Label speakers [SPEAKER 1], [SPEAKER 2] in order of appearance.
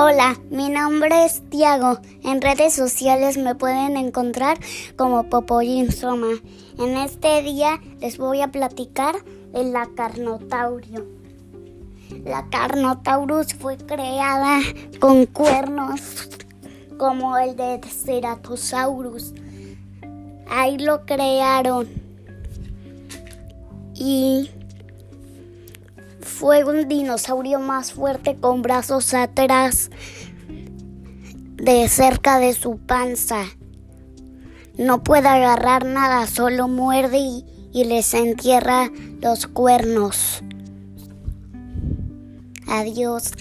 [SPEAKER 1] Hola, mi nombre es Tiago. En redes sociales me pueden encontrar como Popoyin Soma. En este día les voy a platicar de la Carnotaurio. La Carnotaurus fue creada con cuernos como el de Ceratosaurus. Ahí lo crearon. Y fue un dinosaurio más fuerte con brazos atrás de cerca de su panza. No puede agarrar nada, solo muerde y, y les entierra los cuernos. Adiós.